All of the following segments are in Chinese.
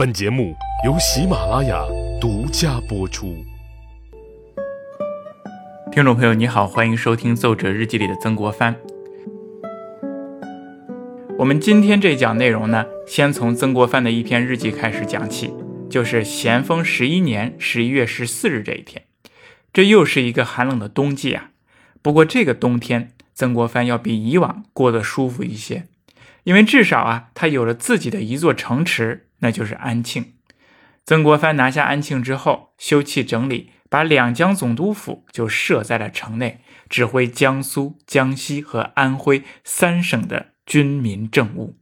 本节目由喜马拉雅独家播出。听众朋友，你好，欢迎收听《奏折日记》里的曾国藩。我们今天这讲内容呢，先从曾国藩的一篇日记开始讲起，就是咸丰十一年十一月十四日这一天。这又是一个寒冷的冬季啊，不过这个冬天，曾国藩要比以往过得舒服一些，因为至少啊，他有了自己的一座城池。那就是安庆。曾国藩拿下安庆之后，修葺整理，把两江总督府就设在了城内，指挥江苏、江西和安徽三省的军民政务。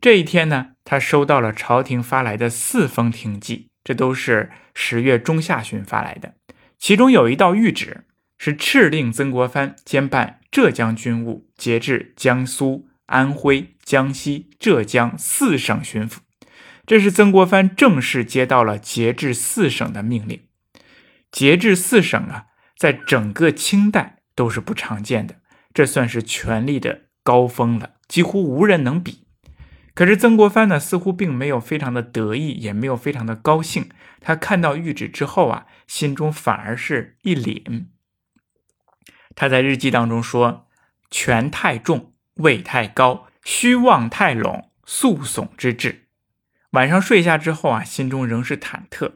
这一天呢，他收到了朝廷发来的四封廷记，这都是十月中下旬发来的。其中有一道谕旨，是敕令曾国藩兼办浙江军务，节制江苏、安徽、江西、浙江四省巡抚。这是曾国藩正式接到了节制四省的命令。节制四省啊，在整个清代都是不常见的，这算是权力的高峰了，几乎无人能比。可是曾国藩呢，似乎并没有非常的得意，也没有非常的高兴。他看到谕旨之后啊，心中反而是一凛。他在日记当中说：“权太重，位太高，虚妄太拢，诉讼之至。”晚上睡下之后啊，心中仍是忐忑。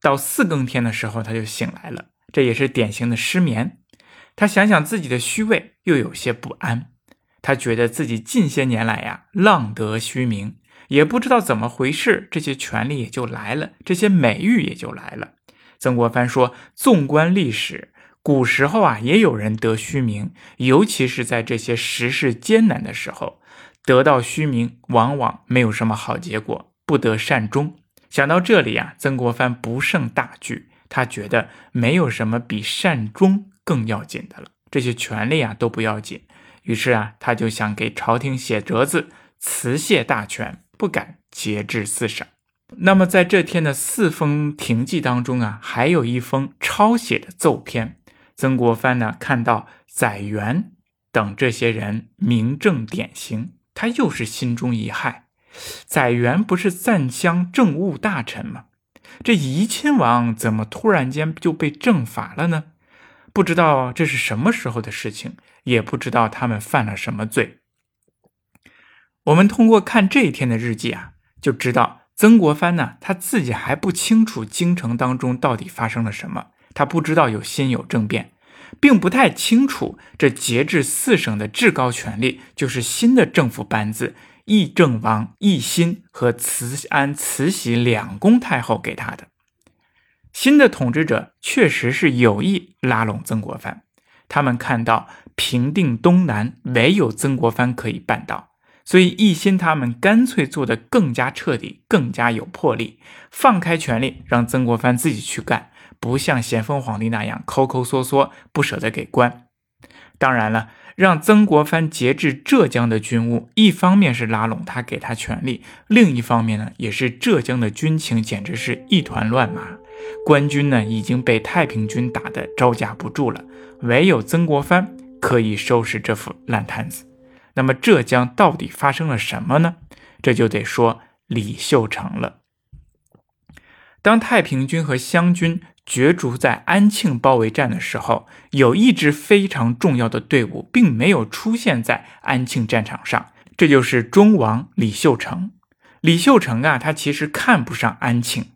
到四更天的时候，他就醒来了，这也是典型的失眠。他想想自己的虚位，又有些不安。他觉得自己近些年来呀，浪得虚名，也不知道怎么回事，这些权力也就来了，这些美誉也就来了。曾国藩说：“纵观历史，古时候啊，也有人得虚名，尤其是在这些时事艰难的时候，得到虚名，往往没有什么好结果。”不得善终。想到这里啊，曾国藩不胜大惧。他觉得没有什么比善终更要紧的了。这些权利啊都不要紧。于是啊，他就想给朝廷写折子辞谢大权，不敢节制四省。那么在这天的四封廷记当中啊，还有一封抄写的奏篇。曾国藩呢看到载元等这些人明正典刑，他又是心中一骇。载元不是赞襄政务大臣吗？这怡亲王怎么突然间就被正法了呢？不知道这是什么时候的事情，也不知道他们犯了什么罪。我们通过看这一天的日记啊，就知道曾国藩呢，他自己还不清楚京城当中到底发生了什么，他不知道有辛酉政变，并不太清楚这节制四省的至高权力就是新的政府班子。义正王奕欣和慈安慈禧两宫太后给他的新的统治者确实是有意拉拢曾国藩，他们看到平定东南唯有曾国藩可以办到，所以奕欣他们干脆做得更加彻底，更加有魄力，放开权力让曾国藩自己去干，不像咸丰皇帝那样抠抠缩缩，不舍得给官。当然了。让曾国藩节制浙江的军务，一方面是拉拢他，给他权力；另一方面呢，也是浙江的军情简直是一团乱麻，官军呢已经被太平军打得招架不住了，唯有曾国藩可以收拾这副烂摊子。那么浙江到底发生了什么呢？这就得说李秀成了。当太平军和湘军。角逐在安庆包围战的时候，有一支非常重要的队伍并没有出现在安庆战场上，这就是忠王李秀成。李秀成啊，他其实看不上安庆，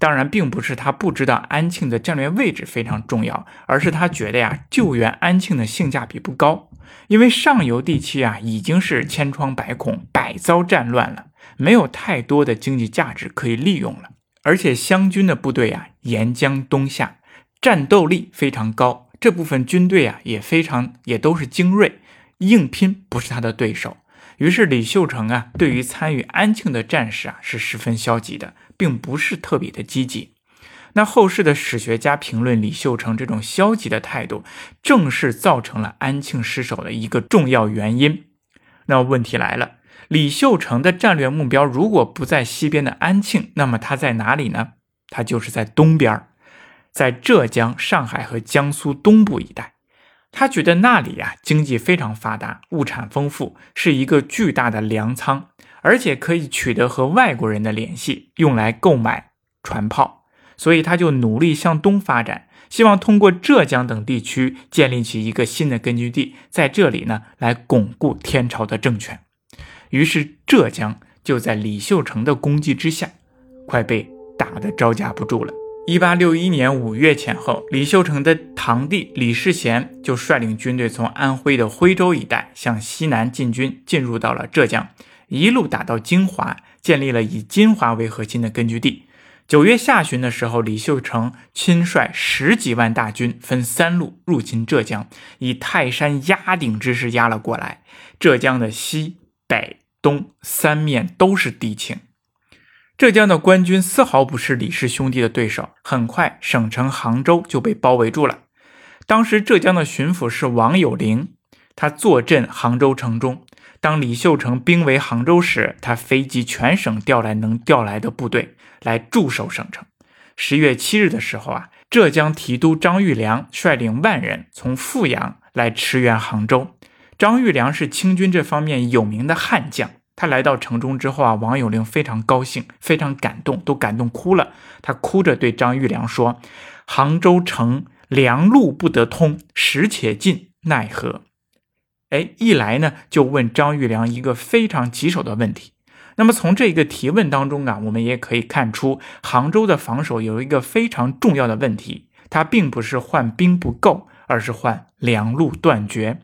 当然并不是他不知道安庆的战略位置非常重要，而是他觉得呀，救援安庆的性价比不高，因为上游地区啊已经是千疮百孔、百遭战乱了，没有太多的经济价值可以利用了。而且湘军的部队啊，沿江东下，战斗力非常高。这部分军队啊，也非常也都是精锐，硬拼不是他的对手。于是李秀成啊，对于参与安庆的战事啊，是十分消极的，并不是特别的积极。那后世的史学家评论李秀成这种消极的态度，正是造成了安庆失守的一个重要原因。那问题来了。李秀成的战略目标如果不在西边的安庆，那么他在哪里呢？他就是在东边，在浙江、上海和江苏东部一带。他觉得那里呀经济非常发达，物产丰富，是一个巨大的粮仓。而且可以取得和外国人的联系，用来购买船炮。所以他就努力向东发展，希望通过浙江等地区建立起一个新的根据地，在这里呢来巩固天朝的政权。于是浙江就在李秀成的攻击之下，快被打得招架不住了。一八六一年五月前后，李秀成的堂弟李世贤就率领军队从安徽的徽州一带向西南进军，进入到了浙江，一路打到金华，建立了以金华为核心的根据地。九月下旬的时候，李秀成亲率十几万大军，分三路入侵浙江，以泰山压顶之势压了过来。浙江的西北东三面都是敌情，浙江的官军丝毫不是李氏兄弟的对手。很快，省城杭州就被包围住了。当时，浙江的巡抚是王有龄，他坐镇杭州城中。当李秀成兵围杭州时，他飞集全省调来能调来的部队来驻守省城。十月七日的时候啊，浙江提督张玉良率领万人从富阳来驰援杭州。张玉良是清军这方面有名的悍将。他来到城中之后啊，王有龄非常高兴，非常感动，都感动哭了。他哭着对张玉良说：“杭州城粮路不得通，食且尽，奈何？”哎，一来呢，就问张玉良一个非常棘手的问题。那么从这个提问当中啊，我们也可以看出，杭州的防守有一个非常重要的问题，它并不是换兵不够，而是换粮路断绝。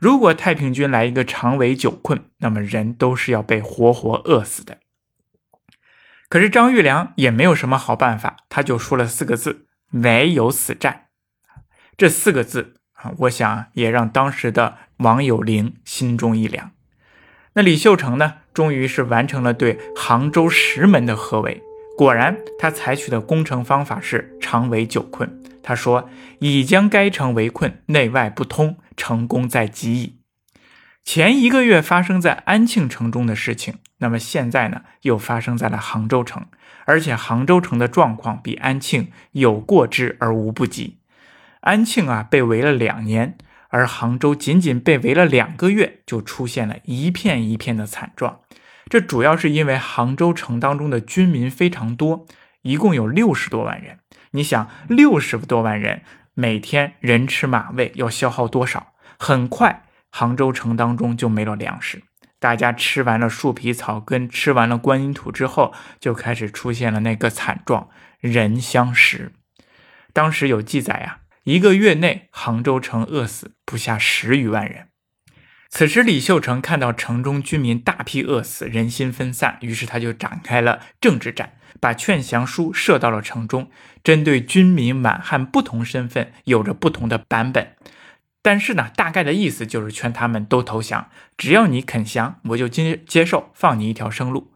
如果太平军来一个长围久困，那么人都是要被活活饿死的。可是张玉良也没有什么好办法，他就说了四个字：唯有死战。这四个字。啊，我想也让当时的王有龄心中一凉。那李秀成呢，终于是完成了对杭州石门的合围。果然，他采取的攻城方法是长围久困。他说：“已将该城围困，内外不通，成功在即矣。”前一个月发生在安庆城中的事情，那么现在呢，又发生在了杭州城，而且杭州城的状况比安庆有过之而无不及。安庆啊，被围了两年，而杭州仅仅被围了两个月，就出现了一片一片的惨状。这主要是因为杭州城当中的军民非常多，一共有六十多万人。你想，六十多万人每天人吃马喂，要消耗多少？很快，杭州城当中就没了粮食。大家吃完了树皮草根，吃完了观音土之后，就开始出现了那个惨状：人相食。当时有记载呀。一个月内，杭州城饿死不下十余万人。此时，李秀成看到城中居民大批饿死，人心分散，于是他就展开了政治战，把劝降书射到了城中，针对军民满汉不同身份，有着不同的版本。但是呢，大概的意思就是劝他们都投降，只要你肯降，我就接接受，放你一条生路。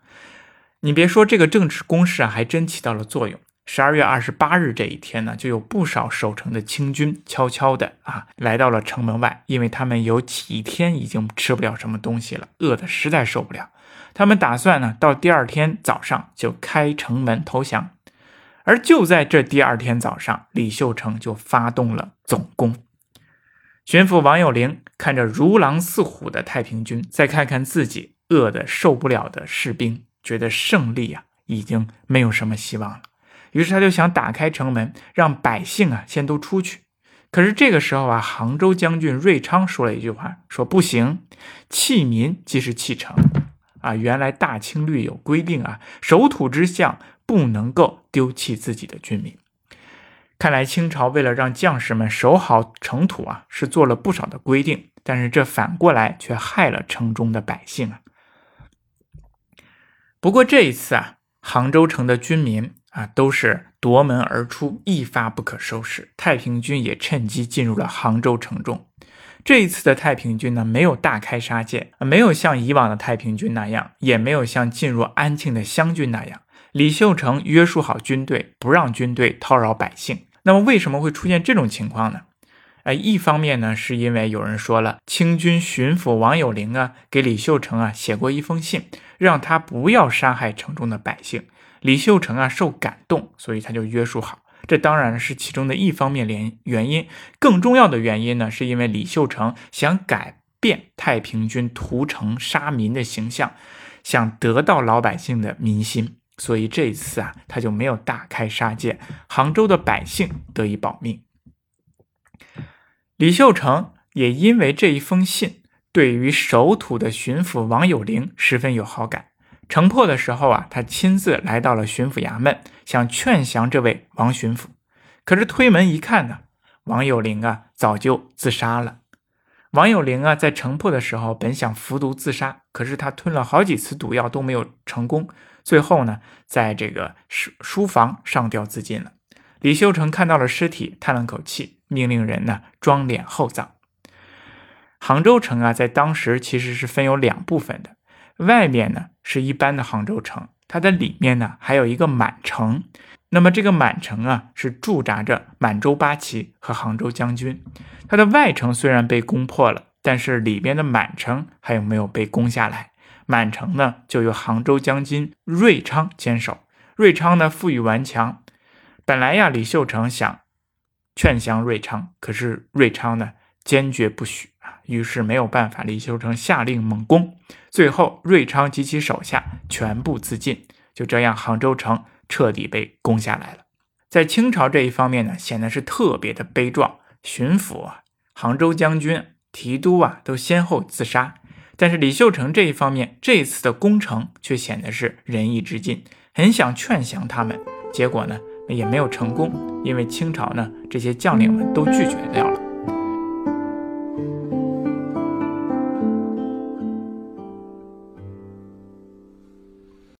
你别说，这个政治攻势啊，还真起到了作用。十二月二十八日这一天呢，就有不少守城的清军悄悄的啊来到了城门外，因为他们有几天已经吃不了什么东西了，饿得实在受不了。他们打算呢，到第二天早上就开城门投降。而就在这第二天早上，李秀成就发动了总攻。巡抚王有龄看着如狼似虎的太平军，再看看自己饿得受不了的士兵，觉得胜利啊已经没有什么希望了。于是他就想打开城门，让百姓啊先都出去。可是这个时候啊，杭州将军瑞昌说了一句话，说不行，弃民即是弃城啊。原来大清律有规定啊，守土之相不能够丢弃自己的军民。看来清朝为了让将士们守好城土啊，是做了不少的规定，但是这反过来却害了城中的百姓啊。不过这一次啊，杭州城的军民。啊，都是夺门而出，一发不可收拾。太平军也趁机进入了杭州城中。这一次的太平军呢，没有大开杀戒，没有像以往的太平军那样，也没有像进入安庆的湘军那样。李秀成约束好军队，不让军队叨扰百姓。那么为什么会出现这种情况呢？哎，一方面呢，是因为有人说了，清军巡抚王有龄啊，给李秀成啊写过一封信，让他不要杀害城中的百姓。李秀成啊，受感动，所以他就约束好。这当然是其中的一方面原原因。更重要的原因呢，是因为李秀成想改变太平军屠城杀民的形象，想得到老百姓的民心，所以这一次啊，他就没有大开杀戒，杭州的百姓得以保命。李秀成也因为这一封信，对于守土的巡抚王有龄十分有好感。城破的时候啊，他亲自来到了巡抚衙门，想劝降这位王巡抚。可是推门一看呢，王有龄啊早就自杀了。王有龄啊在城破的时候本想服毒自杀，可是他吞了好几次毒药都没有成功，最后呢在这个书书房上吊自尽了。李秀成看到了尸体，叹了口气，命令人呢装殓厚葬。杭州城啊在当时其实是分有两部分的。外面呢是一般的杭州城，它的里面呢还有一个满城。那么这个满城啊是驻扎着满洲八旗和杭州将军。它的外城虽然被攻破了，但是里边的满城还有没有被攻下来？满城呢就由杭州将军瑞昌坚守。瑞昌呢负隅顽强。本来呀，李秀成想劝降瑞昌，可是瑞昌呢坚决不许。于是没有办法，李秀成下令猛攻，最后瑞昌及其手下全部自尽，就这样杭州城彻底被攻下来了。在清朝这一方面呢，显得是特别的悲壮，巡抚啊、杭州将军、提督啊都先后自杀。但是李秀成这一方面，这次的攻城却显得是仁义之尽，很想劝降他们，结果呢也没有成功，因为清朝呢这些将领们都拒绝掉了。